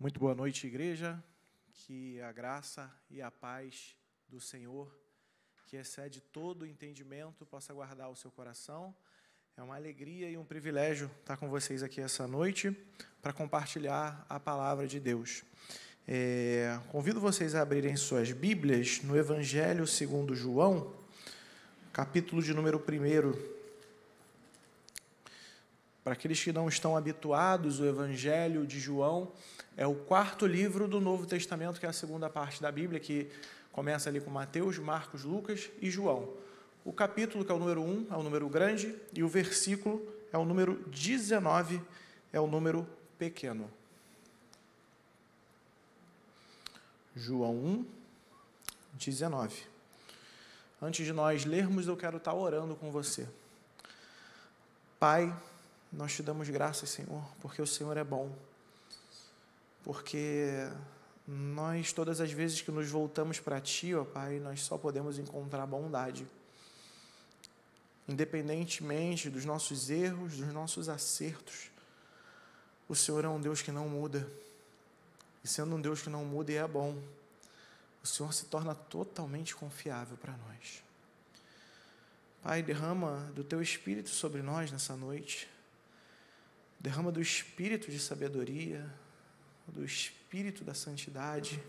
Muito boa noite, igreja. Que a graça e a paz do Senhor, que excede todo o entendimento, possa guardar o seu coração. É uma alegria e um privilégio estar com vocês aqui essa noite para compartilhar a palavra de Deus. É, convido vocês a abrirem suas Bíblias no Evangelho segundo João, capítulo de número 1. Para aqueles que não estão habituados, o Evangelho de João é o quarto livro do Novo Testamento, que é a segunda parte da Bíblia, que começa ali com Mateus, Marcos, Lucas e João. O capítulo, que é o número 1, é o número grande, e o versículo é o número 19, é o número pequeno. João 1, 19. Antes de nós lermos, eu quero estar orando com você. Pai, nós te damos graças, Senhor, porque o Senhor é bom. Porque nós, todas as vezes que nos voltamos para Ti, ó Pai, nós só podemos encontrar bondade. Independentemente dos nossos erros, dos nossos acertos, o Senhor é um Deus que não muda. E sendo um Deus que não muda e é bom, o Senhor se torna totalmente confiável para nós. Pai, derrama do Teu Espírito sobre nós nessa noite Derrama do espírito de sabedoria, do espírito da santidade.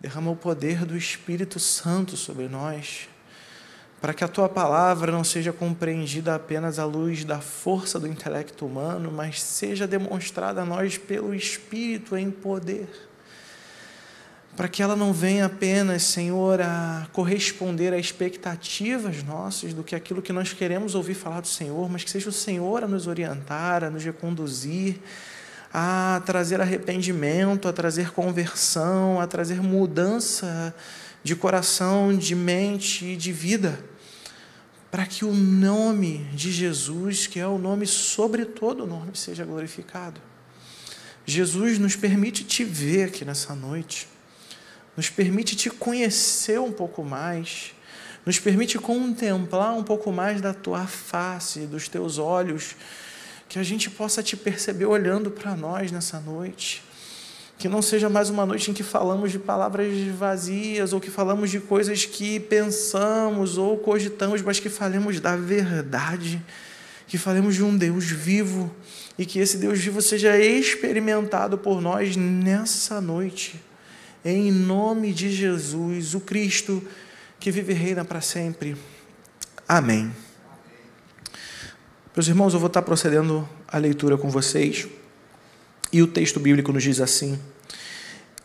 Derrama o poder do Espírito Santo sobre nós, para que a tua palavra não seja compreendida apenas à luz da força do intelecto humano, mas seja demonstrada a nós pelo Espírito em poder para que ela não venha apenas, Senhor, a corresponder a expectativas nossas do que aquilo que nós queremos ouvir falar do Senhor, mas que seja o Senhor a nos orientar, a nos reconduzir, a trazer arrependimento, a trazer conversão, a trazer mudança de coração, de mente e de vida, para que o nome de Jesus, que é o nome sobre todo o nome, seja glorificado. Jesus nos permite te ver aqui nessa noite nos permite te conhecer um pouco mais, nos permite contemplar um pouco mais da tua face, dos teus olhos, que a gente possa te perceber olhando para nós nessa noite. Que não seja mais uma noite em que falamos de palavras vazias, ou que falamos de coisas que pensamos ou cogitamos, mas que falemos da verdade, que falemos de um Deus vivo, e que esse Deus vivo seja experimentado por nós nessa noite em nome de Jesus, o Cristo que vive e reina para sempre. Amém. Meus irmãos, eu vou estar procedendo a leitura com vocês. E o texto bíblico nos diz assim: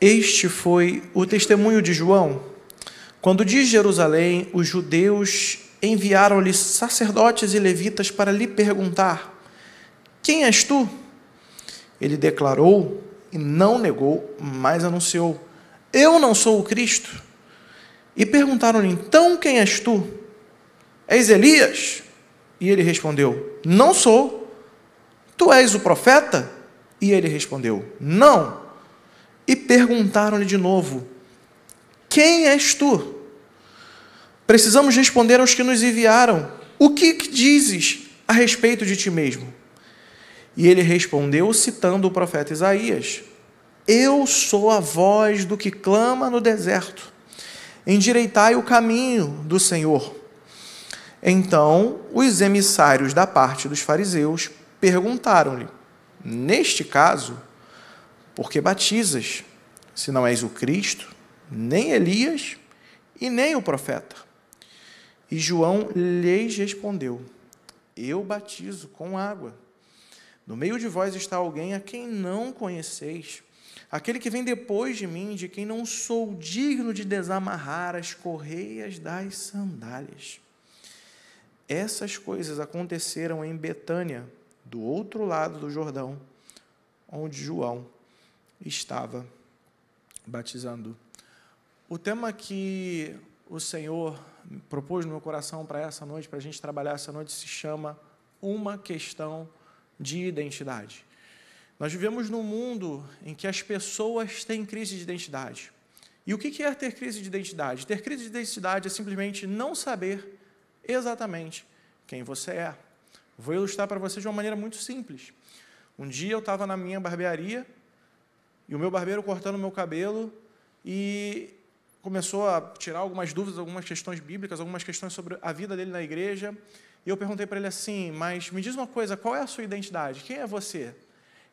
Este foi o testemunho de João, quando de Jerusalém os judeus enviaram-lhe sacerdotes e levitas para lhe perguntar: Quem és tu? Ele declarou e não negou, mas anunciou: eu não sou o Cristo. E perguntaram-lhe: Então quem és tu? És Elias? E ele respondeu: Não sou. Tu és o profeta? E ele respondeu: Não. E perguntaram-lhe de novo: Quem és tu? Precisamos responder aos que nos enviaram: O que dizes a respeito de ti mesmo? E ele respondeu, citando o profeta Isaías: eu sou a voz do que clama no deserto. Endireitai o caminho do Senhor. Então, os emissários da parte dos fariseus perguntaram-lhe: Neste caso, por que batizas, se não és o Cristo, nem Elias e nem o profeta? E João lhes respondeu: Eu batizo com água. No meio de vós está alguém a quem não conheceis Aquele que vem depois de mim, de quem não sou digno de desamarrar as correias das sandálias. Essas coisas aconteceram em Betânia, do outro lado do Jordão, onde João estava batizando. O tema que o Senhor propôs no meu coração para essa noite, para a gente trabalhar essa noite, se chama Uma Questão de Identidade. Nós vivemos num mundo em que as pessoas têm crise de identidade. E o que é ter crise de identidade? Ter crise de identidade é simplesmente não saber exatamente quem você é. Vou ilustrar para você de uma maneira muito simples. Um dia eu estava na minha barbearia e o meu barbeiro cortando meu cabelo e começou a tirar algumas dúvidas, algumas questões bíblicas, algumas questões sobre a vida dele na igreja. E eu perguntei para ele assim: Mas me diz uma coisa, qual é a sua identidade? Quem é você?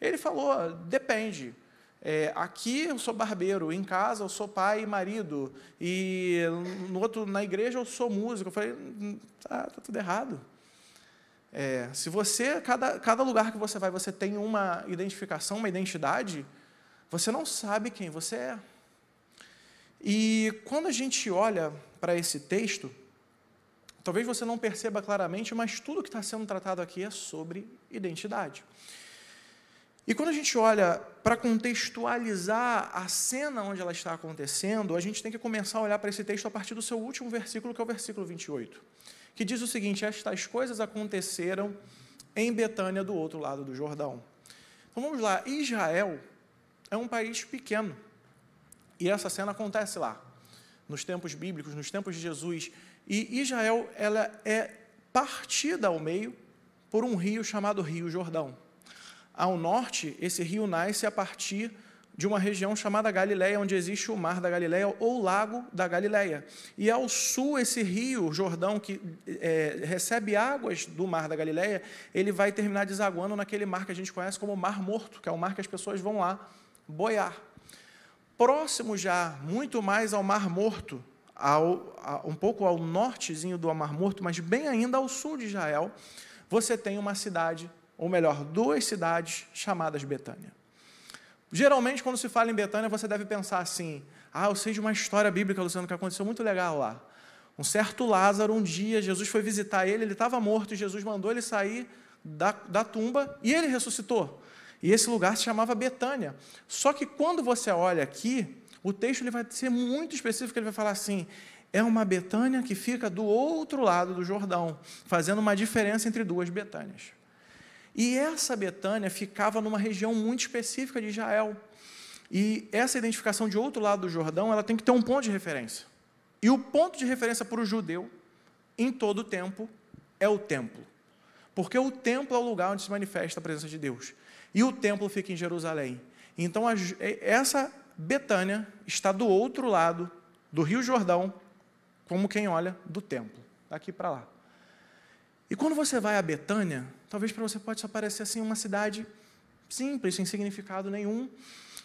Ele falou: Depende. É, aqui eu sou barbeiro, em casa eu sou pai e marido, e no outro, na igreja eu sou músico. Eu falei: hum, tá, tá tudo errado. É, se você, cada, cada lugar que você vai, você tem uma identificação, uma identidade, você não sabe quem você é. E quando a gente olha para esse texto, talvez você não perceba claramente, mas tudo que está sendo tratado aqui é sobre identidade. E quando a gente olha para contextualizar a cena onde ela está acontecendo, a gente tem que começar a olhar para esse texto a partir do seu último versículo, que é o versículo 28, que diz o seguinte: Estas coisas aconteceram em Betânia, do outro lado do Jordão. Então vamos lá, Israel é um país pequeno. E essa cena acontece lá, nos tempos bíblicos, nos tempos de Jesus. E Israel ela é partida ao meio por um rio chamado Rio Jordão. Ao norte, esse rio nasce a partir de uma região chamada Galileia, onde existe o Mar da Galileia ou Lago da Galileia. E ao sul, esse rio Jordão, que é, recebe águas do Mar da Galileia, ele vai terminar desaguando naquele mar que a gente conhece como Mar Morto, que é o mar que as pessoas vão lá boiar próximo já, muito mais ao Mar Morto, ao, a, um pouco ao nortezinho do Mar Morto, mas bem ainda ao sul de Israel, você tem uma cidade, ou melhor, duas cidades chamadas Betânia. Geralmente, quando se fala em Betânia, você deve pensar assim: ah, eu sei de uma história bíblica, Luciano, que aconteceu muito legal lá. Um certo Lázaro, um dia, Jesus foi visitar ele, ele estava morto, e Jesus mandou ele sair da, da tumba e ele ressuscitou. E esse lugar se chamava Betânia. Só que quando você olha aqui, o texto ele vai ser muito específico, ele vai falar assim: é uma Betânia que fica do outro lado do Jordão, fazendo uma diferença entre duas Betânias. E essa Betânia ficava numa região muito específica de Israel. E essa identificação de outro lado do Jordão, ela tem que ter um ponto de referência. E o ponto de referência para o judeu, em todo o tempo, é o templo. Porque o templo é o lugar onde se manifesta a presença de Deus e o templo fica em Jerusalém. Então, essa Betânia está do outro lado do Rio Jordão, como quem olha do templo, daqui para lá. E quando você vai a Betânia, talvez para você possa parecer assim uma cidade simples, sem significado nenhum,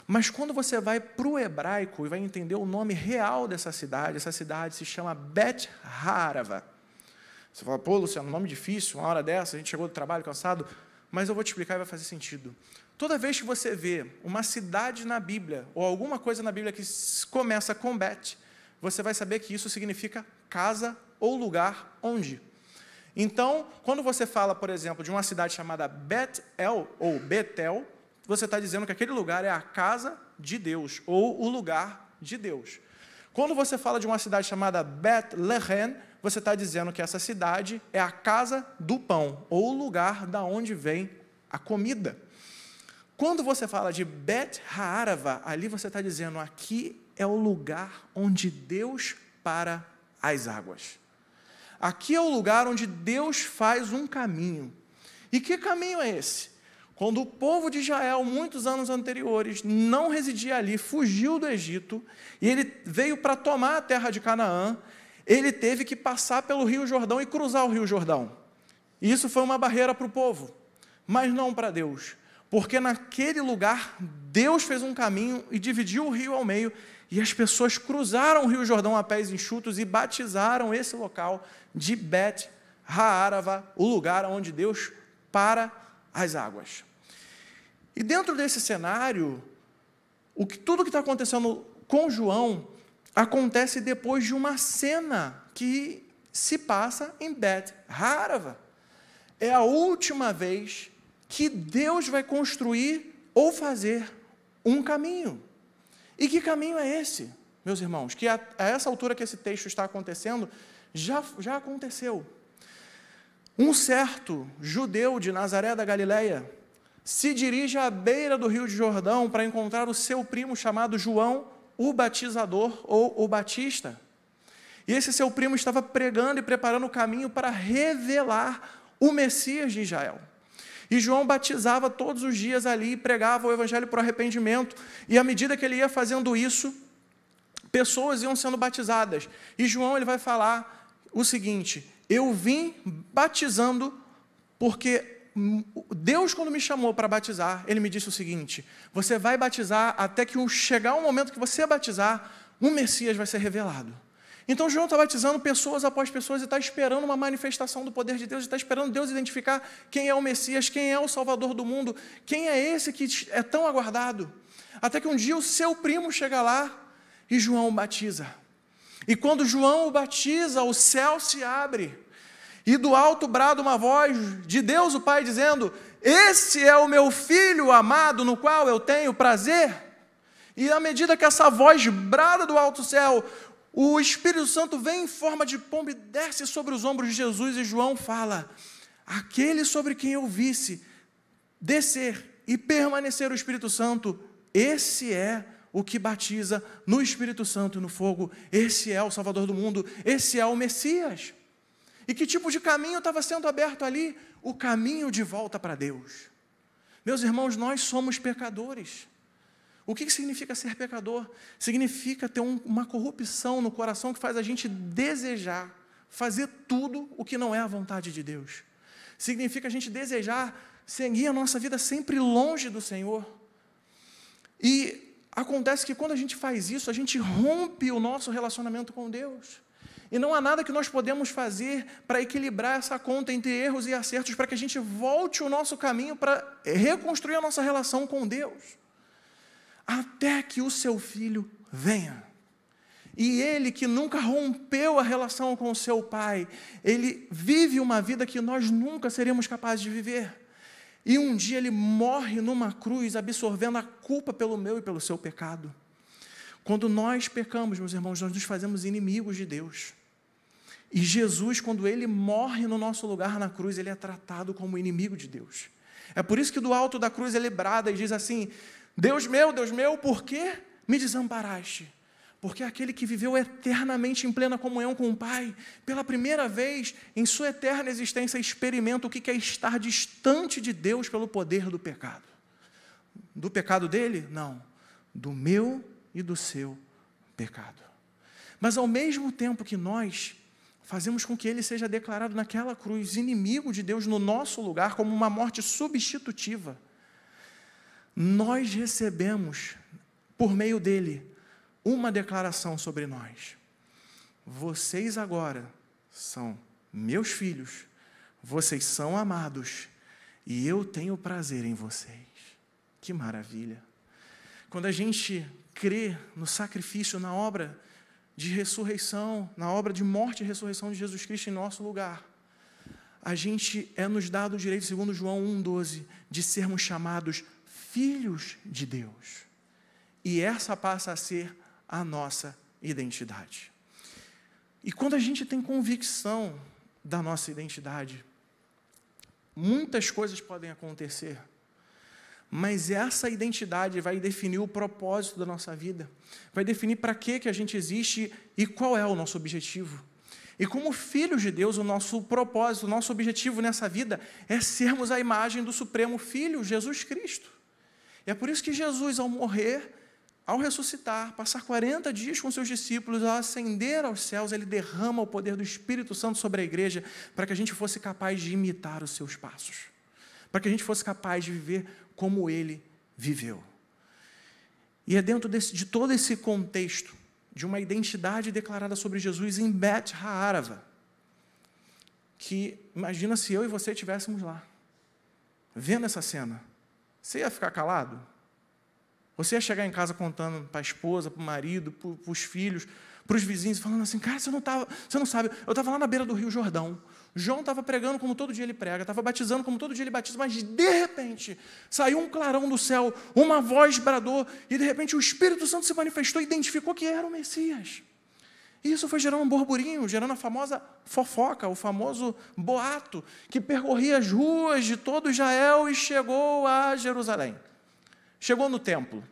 mas quando você vai para o hebraico e vai entender o nome real dessa cidade, essa cidade se chama Bet Harava. Você fala, pô, Luciano, nome difícil, uma hora dessa, a gente chegou do trabalho cansado mas eu vou te explicar e vai fazer sentido. Toda vez que você vê uma cidade na Bíblia, ou alguma coisa na Bíblia que começa com Bet, você vai saber que isso significa casa ou lugar onde. Então, quando você fala, por exemplo, de uma cidade chamada Bet-El ou Betel, você está dizendo que aquele lugar é a casa de Deus, ou o lugar de Deus. Quando você fala de uma cidade chamada Bethlehem, você está dizendo que essa cidade é a casa do pão, ou o lugar da onde vem a comida. Quando você fala de Bet Haarava, ali você está dizendo aqui é o lugar onde Deus para as águas. Aqui é o lugar onde Deus faz um caminho. E que caminho é esse? Quando o povo de Israel, muitos anos anteriores, não residia ali, fugiu do Egito, e ele veio para tomar a terra de Canaã, ele teve que passar pelo Rio Jordão e cruzar o Rio Jordão. E isso foi uma barreira para o povo, mas não para Deus, porque naquele lugar Deus fez um caminho e dividiu o rio ao meio, e as pessoas cruzaram o Rio Jordão a pés enxutos e batizaram esse local de Bet Haarava, o lugar onde Deus para as águas. E dentro desse cenário, o que, tudo que está acontecendo com João acontece depois de uma cena que se passa em Bet Harava. É a última vez que Deus vai construir ou fazer um caminho. E que caminho é esse, meus irmãos? Que a, a essa altura que esse texto está acontecendo, já, já aconteceu. Um certo judeu de Nazaré da Galileia se dirige à beira do rio de Jordão para encontrar o seu primo chamado João o batizador ou o batista. E esse seu primo estava pregando e preparando o caminho para revelar o Messias de Israel. E João batizava todos os dias ali, pregava o evangelho para o arrependimento. E à medida que ele ia fazendo isso, pessoas iam sendo batizadas. E João ele vai falar o seguinte: Eu vim batizando porque Deus, quando me chamou para batizar, ele me disse o seguinte: Você vai batizar até que chegar o momento que você batizar, um Messias vai ser revelado. Então João está batizando pessoas após pessoas e está esperando uma manifestação do poder de Deus, está esperando Deus identificar quem é o Messias, quem é o Salvador do mundo, quem é esse que é tão aguardado. Até que um dia o seu primo chega lá e João o batiza. E quando João o batiza, o céu se abre. E do alto brada uma voz de Deus o Pai dizendo: Esse é o meu filho amado no qual eu tenho prazer. E à medida que essa voz brada do alto céu, o Espírito Santo vem em forma de pomba e desce sobre os ombros de Jesus, e João fala: Aquele sobre quem eu visse descer e permanecer o Espírito Santo, esse é o que batiza no Espírito Santo e no fogo, esse é o Salvador do mundo, esse é o Messias. E que tipo de caminho estava sendo aberto ali? O caminho de volta para Deus. Meus irmãos, nós somos pecadores. O que significa ser pecador? Significa ter um, uma corrupção no coração que faz a gente desejar fazer tudo o que não é a vontade de Deus. Significa a gente desejar seguir a nossa vida sempre longe do Senhor. E acontece que quando a gente faz isso, a gente rompe o nosso relacionamento com Deus. E não há nada que nós podemos fazer para equilibrar essa conta entre erros e acertos, para que a gente volte o nosso caminho para reconstruir a nossa relação com Deus até que o seu filho venha. E ele que nunca rompeu a relação com o seu pai, ele vive uma vida que nós nunca seríamos capazes de viver. E um dia ele morre numa cruz, absorvendo a culpa pelo meu e pelo seu pecado. Quando nós pecamos, meus irmãos, nós nos fazemos inimigos de Deus. E Jesus, quando ele morre no nosso lugar na cruz, ele é tratado como inimigo de Deus. É por isso que do alto da cruz ele brada e diz assim: Deus meu, Deus meu, por que me desamparaste? Porque aquele que viveu eternamente em plena comunhão com o Pai, pela primeira vez em sua eterna existência, experimenta o que é estar distante de Deus pelo poder do pecado. Do pecado dele? Não. Do meu e do seu pecado. Mas ao mesmo tempo que nós fazemos com que ele seja declarado naquela cruz inimigo de Deus no nosso lugar, como uma morte substitutiva, nós recebemos, por meio dele, uma declaração sobre nós. Vocês agora são meus filhos, vocês são amados, e eu tenho prazer em vocês. Que maravilha! Quando a gente crê no sacrifício, na obra de ressurreição, na obra de morte e ressurreição de Jesus Cristo em nosso lugar, a gente é nos dado o direito, segundo João 1,12, de sermos chamados filhos de Deus. E essa passa a ser a nossa identidade. E quando a gente tem convicção da nossa identidade, muitas coisas podem acontecer, mas essa identidade vai definir o propósito da nossa vida, vai definir para que, que a gente existe e qual é o nosso objetivo. E como filhos de Deus, o nosso propósito, o nosso objetivo nessa vida é sermos a imagem do Supremo Filho, Jesus Cristo. E é por isso que Jesus, ao morrer, ao ressuscitar, passar 40 dias com seus discípulos, ao ascender aos céus, ele derrama o poder do Espírito Santo sobre a igreja para que a gente fosse capaz de imitar os seus passos, para que a gente fosse capaz de viver como ele viveu. E é dentro desse, de todo esse contexto, de uma identidade declarada sobre Jesus em Bet Ha'arava, que imagina se eu e você estivéssemos lá, vendo essa cena. Você ia ficar calado? Você ia chegar em casa contando para a esposa, para o marido, para os filhos, para os vizinhos, falando assim, cara, você não, tava, você não sabe, eu estava lá na beira do Rio Jordão, João estava pregando como todo dia ele prega, estava batizando como todo dia ele batiza, mas de repente saiu um clarão do céu, uma voz bradou, e de repente o Espírito Santo se manifestou e identificou que era o Messias. E isso foi gerando um burburinho, gerando a famosa fofoca, o famoso boato, que percorria as ruas de todo Israel e chegou a Jerusalém. Chegou no templo.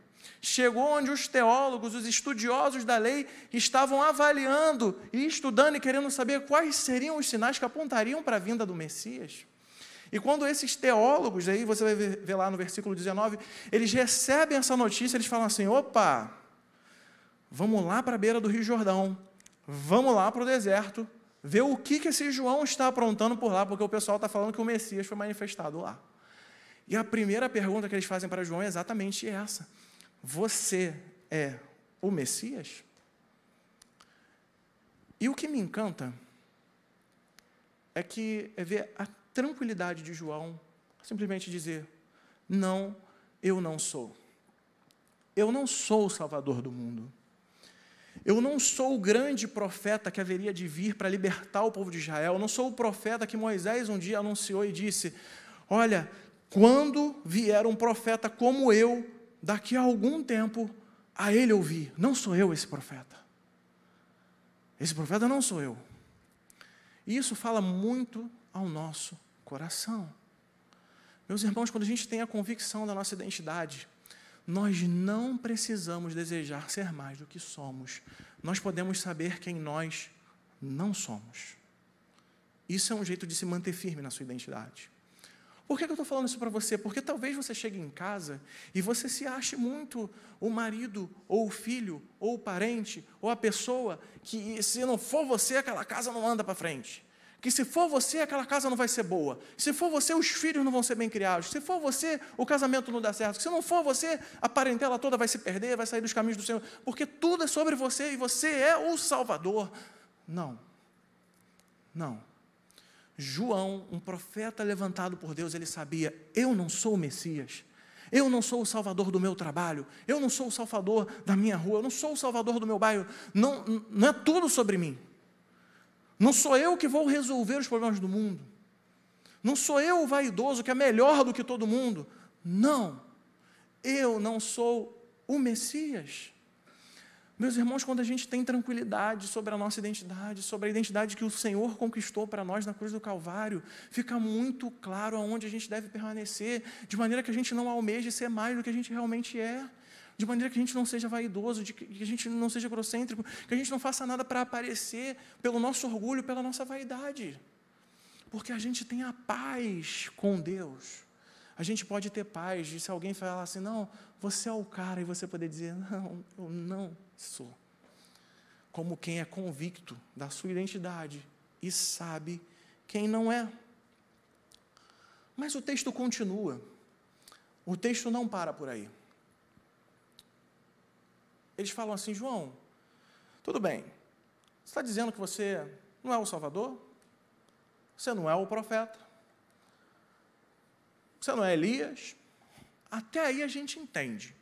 Chegou onde os teólogos, os estudiosos da lei, estavam avaliando e estudando e querendo saber quais seriam os sinais que apontariam para a vinda do Messias. E quando esses teólogos, aí você vai ver lá no versículo 19, eles recebem essa notícia, eles falam assim: opa, vamos lá para a beira do Rio Jordão, vamos lá para o deserto, ver o que, que esse João está aprontando por lá, porque o pessoal está falando que o Messias foi manifestado lá. E a primeira pergunta que eles fazem para João é exatamente essa: Você é o Messias? E o que me encanta é que é ver a tranquilidade de João simplesmente dizer: Não, eu não sou. Eu não sou o Salvador do mundo. Eu não sou o grande profeta que haveria de vir para libertar o povo de Israel. Eu não sou o profeta que Moisés um dia anunciou e disse: Olha, quando vier um profeta como eu, daqui a algum tempo, a ele ouvir. Não sou eu esse profeta. Esse profeta não sou eu. E isso fala muito ao nosso coração. Meus irmãos, quando a gente tem a convicção da nossa identidade, nós não precisamos desejar ser mais do que somos. Nós podemos saber quem nós não somos. Isso é um jeito de se manter firme na sua identidade. Por que eu estou falando isso para você? Porque talvez você chegue em casa e você se ache muito o marido, ou o filho, ou o parente, ou a pessoa que, se não for você, aquela casa não anda para frente que se for você, aquela casa não vai ser boa. Se for você, os filhos não vão ser bem criados. Se for você, o casamento não dá certo. Se não for você, a parentela toda vai se perder, vai sair dos caminhos do Senhor. Porque tudo é sobre você e você é o Salvador. Não. Não. João, um profeta levantado por Deus, ele sabia: eu não sou o Messias. Eu não sou o salvador do meu trabalho, eu não sou o salvador da minha rua, eu não sou o salvador do meu bairro. Não, não é tudo sobre mim. Não sou eu que vou resolver os problemas do mundo. Não sou eu o vaidoso que é melhor do que todo mundo. Não. Eu não sou o Messias. Meus irmãos, quando a gente tem tranquilidade sobre a nossa identidade, sobre a identidade que o Senhor conquistou para nós na cruz do Calvário, fica muito claro aonde a gente deve permanecer, de maneira que a gente não almeje ser mais do que a gente realmente é de maneira que a gente não seja vaidoso, de que a gente não seja egocêntrico, que a gente não faça nada para aparecer pelo nosso orgulho, pela nossa vaidade. Porque a gente tem a paz com Deus. A gente pode ter paz de se alguém falar assim, não, você é o cara, e você poder dizer, não, eu não sou. Como quem é convicto da sua identidade e sabe quem não é. Mas o texto continua. O texto não para por aí. Eles falam assim: João, tudo bem, você está dizendo que você não é o Salvador? Você não é o profeta? Você não é Elias? Até aí a gente entende.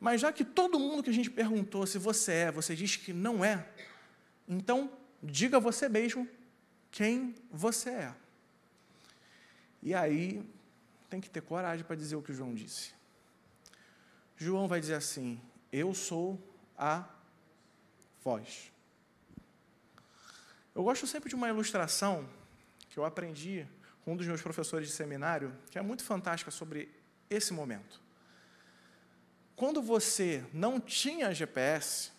Mas já que todo mundo que a gente perguntou se você é, você diz que não é, então diga você mesmo quem você é. E aí tem que ter coragem para dizer o que João disse. João vai dizer assim: eu sou a voz. Eu gosto sempre de uma ilustração que eu aprendi com um dos meus professores de seminário, que é muito fantástica sobre esse momento. Quando você não tinha GPS,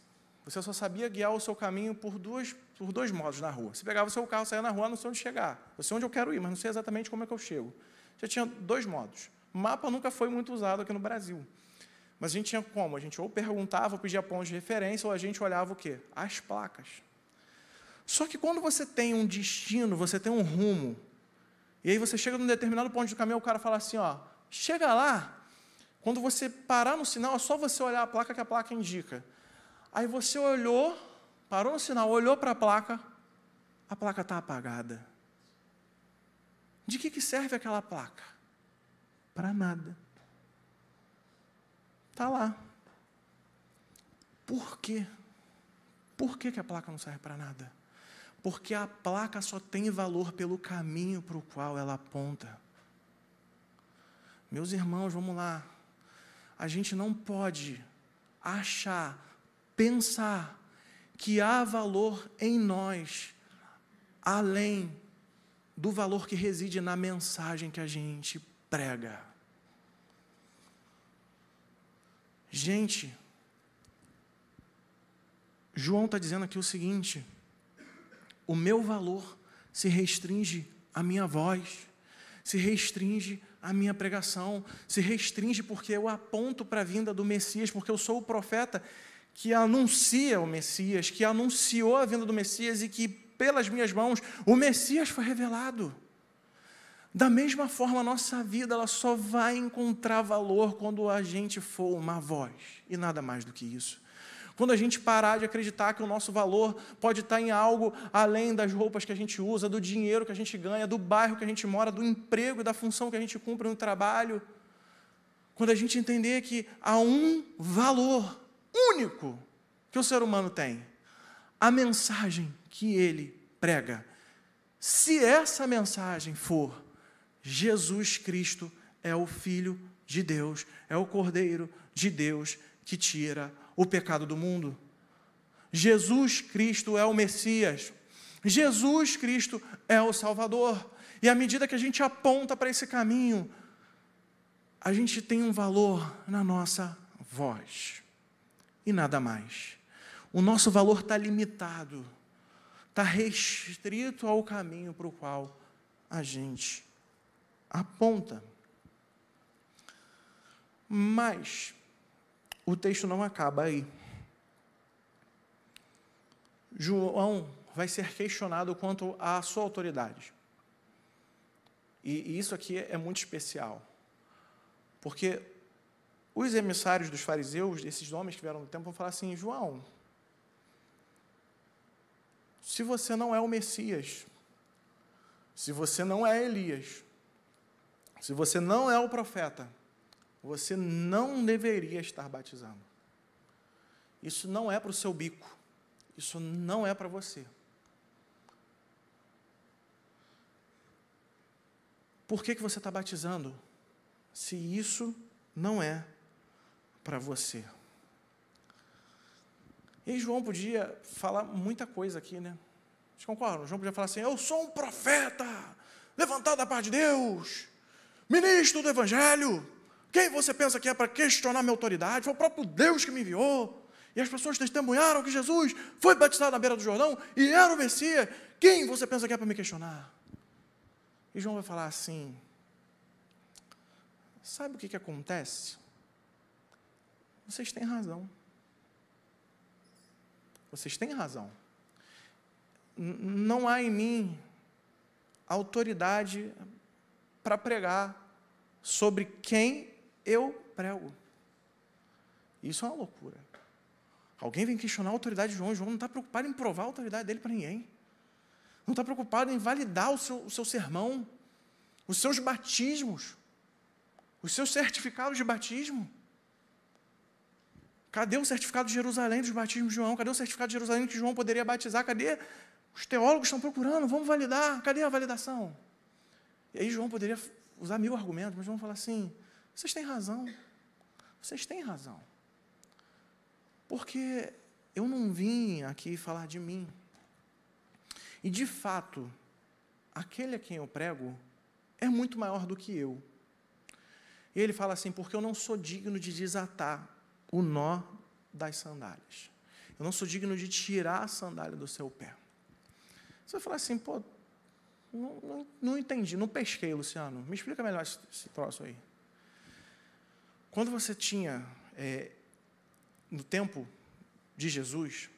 você só sabia guiar o seu caminho por, duas, por dois modos na rua. Você pegava o seu carro, saía na rua, não sei onde chegar. Eu sei onde eu quero ir, mas não sei exatamente como é que eu chego. Já tinha dois modos. Mapa nunca foi muito usado aqui no Brasil. Mas a gente tinha como? A gente ou perguntava, ou pedia pontos de referência, ou a gente olhava o quê? As placas. Só que quando você tem um destino, você tem um rumo, e aí você chega num determinado ponto do caminho, o cara fala assim, ó, chega lá, quando você parar no sinal, é só você olhar a placa que a placa indica. Aí você olhou, parou no sinal, olhou para a placa, a placa está apagada. De que, que serve aquela placa? Para nada. Está lá. Por quê? Por que, que a placa não serve para nada? Porque a placa só tem valor pelo caminho para o qual ela aponta. Meus irmãos, vamos lá. A gente não pode achar, pensar que há valor em nós além do valor que reside na mensagem que a gente prega. Gente, João está dizendo aqui o seguinte: o meu valor se restringe à minha voz, se restringe à minha pregação, se restringe porque eu aponto para a vinda do Messias, porque eu sou o profeta que anuncia o Messias, que anunciou a vinda do Messias e que, pelas minhas mãos, o Messias foi revelado. Da mesma forma, a nossa vida ela só vai encontrar valor quando a gente for uma voz, e nada mais do que isso. Quando a gente parar de acreditar que o nosso valor pode estar em algo além das roupas que a gente usa, do dinheiro que a gente ganha, do bairro que a gente mora, do emprego e da função que a gente cumpre no trabalho. Quando a gente entender que há um valor único que o ser humano tem, a mensagem que ele prega. Se essa mensagem for Jesus Cristo é o Filho de Deus, é o Cordeiro de Deus que tira o pecado do mundo. Jesus Cristo é o Messias. Jesus Cristo é o Salvador. E à medida que a gente aponta para esse caminho, a gente tem um valor na nossa voz. E nada mais. O nosso valor está limitado, está restrito ao caminho para o qual a gente aponta. Mas o texto não acaba aí. João vai ser questionado quanto à sua autoridade. E, isso aqui é muito especial. Porque os emissários dos fariseus, esses homens que vieram no tempo, vão falar assim: João, se você não é o Messias, se você não é Elias, se você não é o profeta, você não deveria estar batizando. Isso não é para o seu bico. Isso não é para você. Por que, que você está batizando? Se isso não é para você. E João podia falar muita coisa aqui, né? Vocês concordam? João podia falar assim: Eu sou um profeta, levantado da parte de Deus, ministro do Evangelho, quem você pensa que é para questionar minha autoridade? Foi o próprio Deus que me enviou. E as pessoas testemunharam que Jesus foi batizado na beira do Jordão e era o Messias. Quem você pensa que é para me questionar? E João vai falar assim: Sabe o que, que acontece? Vocês têm razão. Vocês têm razão. Não há em mim autoridade para pregar sobre quem eu prego. Isso é uma loucura. Alguém vem questionar a autoridade de João. João não está preocupado em provar a autoridade dele para ninguém. Não está preocupado em validar o seu, o seu sermão, os seus batismos, os seus certificados de batismo. Cadê o certificado de Jerusalém dos batismos de João? Cadê o certificado de Jerusalém que João poderia batizar? Cadê? Os teólogos estão procurando, vamos validar. Cadê a validação? E aí João poderia usar mil argumentos, mas João falar assim: vocês têm razão. Vocês têm razão. Porque eu não vim aqui falar de mim. E, de fato, aquele a quem eu prego é muito maior do que eu. E ele fala assim: porque eu não sou digno de desatar o nó das sandálias. Eu não sou digno de tirar a sandália do seu pé. Você vai falar assim, pô, não, não, não entendi, não pesquei, Luciano. Me explica melhor esse, esse troço aí. Quando você tinha, é, no tempo de Jesus,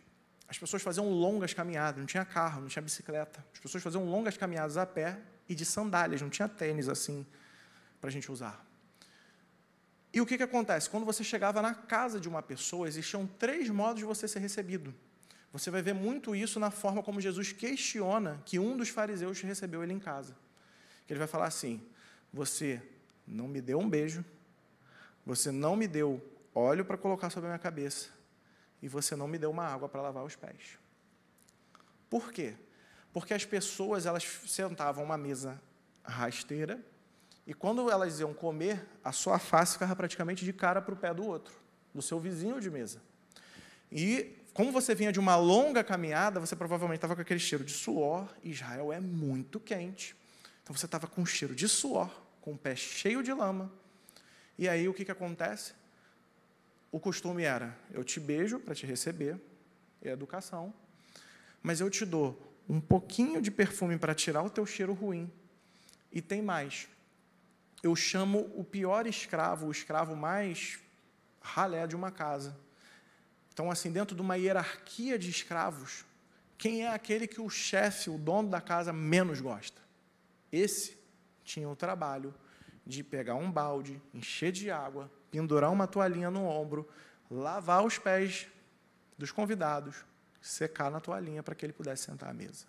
as pessoas faziam longas caminhadas, não tinha carro, não tinha bicicleta. As pessoas faziam longas caminhadas a pé e de sandálias, não tinha tênis assim para a gente usar. E o que, que acontece? Quando você chegava na casa de uma pessoa, existiam três modos de você ser recebido. Você vai ver muito isso na forma como Jesus questiona que um dos fariseus recebeu ele em casa. Ele vai falar assim: Você não me deu um beijo, você não me deu óleo para colocar sobre a minha cabeça e você não me deu uma água para lavar os pés. Por quê? Porque as pessoas elas sentavam uma mesa rasteira e quando elas iam comer, a sua face ficava praticamente de cara para o pé do outro, do seu vizinho de mesa. E como você vinha de uma longa caminhada, você provavelmente estava com aquele cheiro de suor. Israel é muito quente. Então você estava com cheiro de suor, com o pé cheio de lama, e aí o que, que acontece? O costume era: eu te beijo para te receber, é educação, mas eu te dou um pouquinho de perfume para tirar o teu cheiro ruim. E tem mais: eu chamo o pior escravo, o escravo mais ralé de uma casa. Então, assim, dentro de uma hierarquia de escravos, quem é aquele que o chefe, o dono da casa, menos gosta? Esse tinha o trabalho de pegar um balde, encher de água, pendurar uma toalhinha no ombro, lavar os pés dos convidados, secar na toalhinha para que ele pudesse sentar à mesa.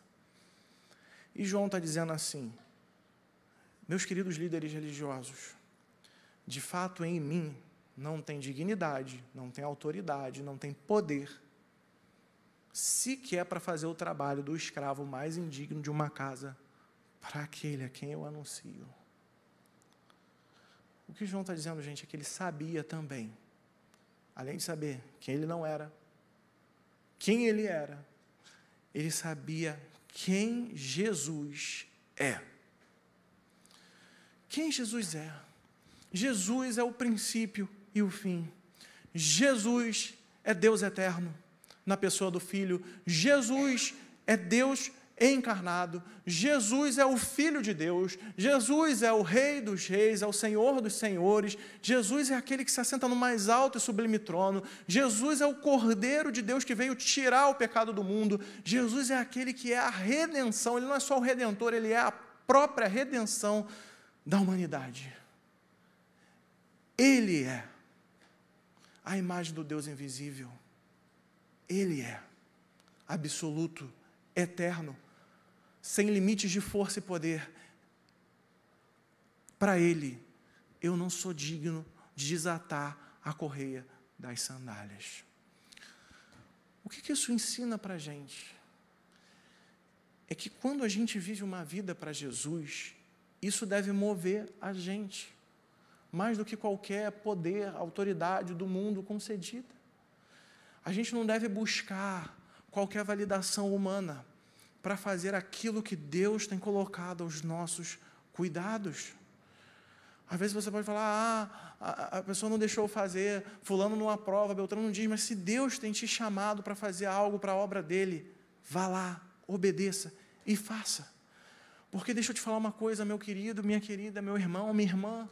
E João está dizendo assim: meus queridos líderes religiosos, de fato em mim não tem dignidade, não tem autoridade, não tem poder, sequer para fazer o trabalho do escravo mais indigno de uma casa, para aquele a quem eu anuncio. O que João está dizendo, gente, é que ele sabia também, além de saber quem ele não era, quem ele era, ele sabia quem Jesus é. Quem Jesus é? Jesus é o princípio e o fim. Jesus é Deus eterno na pessoa do Filho. Jesus é Deus encarnado. Jesus é o Filho de Deus. Jesus é o Rei dos Reis, é o Senhor dos Senhores. Jesus é aquele que se assenta no mais alto e sublime trono. Jesus é o Cordeiro de Deus que veio tirar o pecado do mundo. Jesus é aquele que é a redenção. Ele não é só o redentor, ele é a própria redenção da humanidade. Ele é a imagem do Deus invisível. Ele é absoluto, eterno, sem limites de força e poder. Para Ele, eu não sou digno de desatar a correia das sandálias. O que, que isso ensina para a gente? É que quando a gente vive uma vida para Jesus, isso deve mover a gente, mais do que qualquer poder, autoridade do mundo concedida. A gente não deve buscar qualquer validação humana para fazer aquilo que Deus tem colocado aos nossos cuidados. Às vezes você pode falar, ah, a pessoa não deixou fazer, fulano não aprova, Beltrano não diz, mas se Deus tem te chamado para fazer algo para a obra dele, vá lá, obedeça e faça. Porque deixa eu te falar uma coisa, meu querido, minha querida, meu irmão, minha irmã,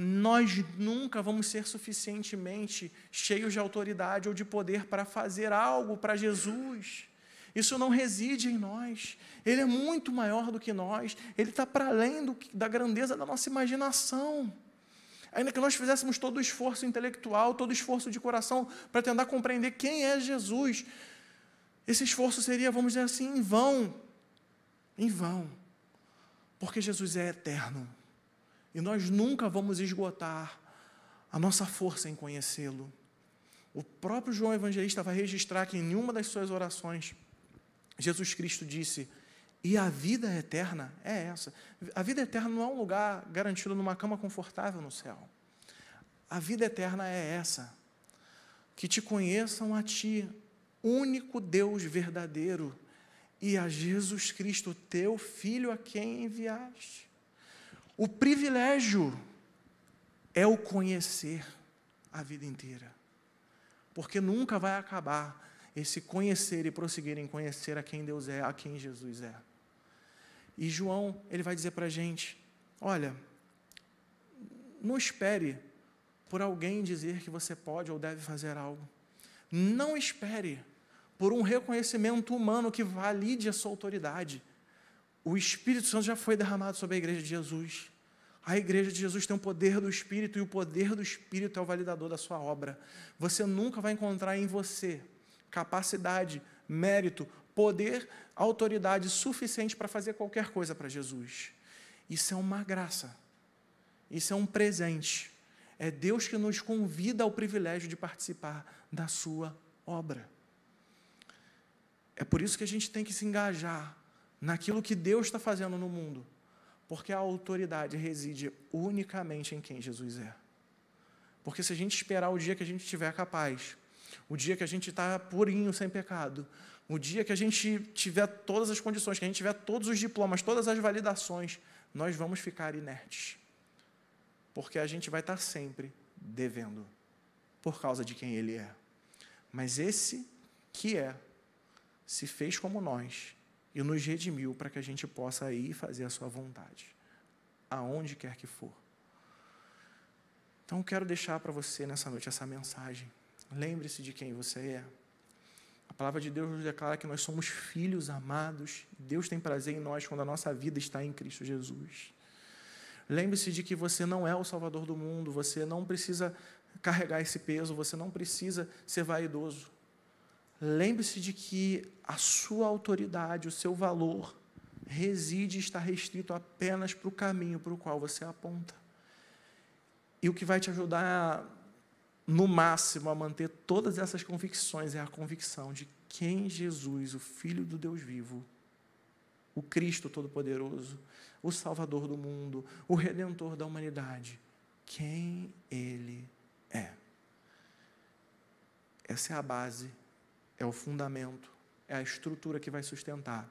nós nunca vamos ser suficientemente cheios de autoridade ou de poder para fazer algo para Jesus. Isso não reside em nós. Ele é muito maior do que nós. Ele está para além do, da grandeza da nossa imaginação. Ainda que nós fizéssemos todo o esforço intelectual, todo o esforço de coração para tentar compreender quem é Jesus, esse esforço seria, vamos dizer assim, em vão. Em vão. Porque Jesus é eterno. E nós nunca vamos esgotar a nossa força em conhecê-lo. O próprio João Evangelista vai registrar que em nenhuma das suas orações, Jesus Cristo disse: E a vida eterna é essa. A vida eterna não é um lugar garantido numa cama confortável no céu. A vida eterna é essa. Que te conheçam a Ti, único Deus verdadeiro e a Jesus Cristo, teu Filho, a quem enviaste. O privilégio é o conhecer a vida inteira, porque nunca vai acabar esse conhecer e prosseguir em conhecer a quem Deus é, a quem Jesus é. E João, ele vai dizer para a gente: olha, não espere por alguém dizer que você pode ou deve fazer algo. Não espere por um reconhecimento humano que valide a sua autoridade. O Espírito Santo já foi derramado sobre a igreja de Jesus. A igreja de Jesus tem o poder do Espírito e o poder do Espírito é o validador da sua obra. Você nunca vai encontrar em você capacidade, mérito, poder, autoridade suficiente para fazer qualquer coisa para Jesus. Isso é uma graça. Isso é um presente. É Deus que nos convida ao privilégio de participar da sua obra. É por isso que a gente tem que se engajar naquilo que Deus está fazendo no mundo, porque a autoridade reside unicamente em quem Jesus é. Porque se a gente esperar o dia que a gente estiver capaz, o dia que a gente está purinho, sem pecado, o dia que a gente tiver todas as condições, que a gente tiver todos os diplomas, todas as validações, nós vamos ficar inertes. Porque a gente vai estar sempre devendo, por causa de quem Ele é. Mas esse que é se fez como nós e nos redimiu para que a gente possa ir fazer a sua vontade, aonde quer que for. Então, quero deixar para você nessa noite essa mensagem. Lembre-se de quem você é. A palavra de Deus nos declara que nós somos filhos amados. Deus tem prazer em nós quando a nossa vida está em Cristo Jesus. Lembre-se de que você não é o Salvador do mundo, você não precisa carregar esse peso, você não precisa ser vaidoso. Lembre-se de que a sua autoridade, o seu valor, reside e está restrito apenas para o caminho para o qual você aponta. E o que vai te ajudar, no máximo, a manter todas essas convicções é a convicção de quem Jesus, o Filho do Deus vivo, o Cristo Todo-Poderoso, o Salvador do mundo, o Redentor da humanidade, quem Ele é. Essa é a base, é o fundamento, é a estrutura que vai sustentar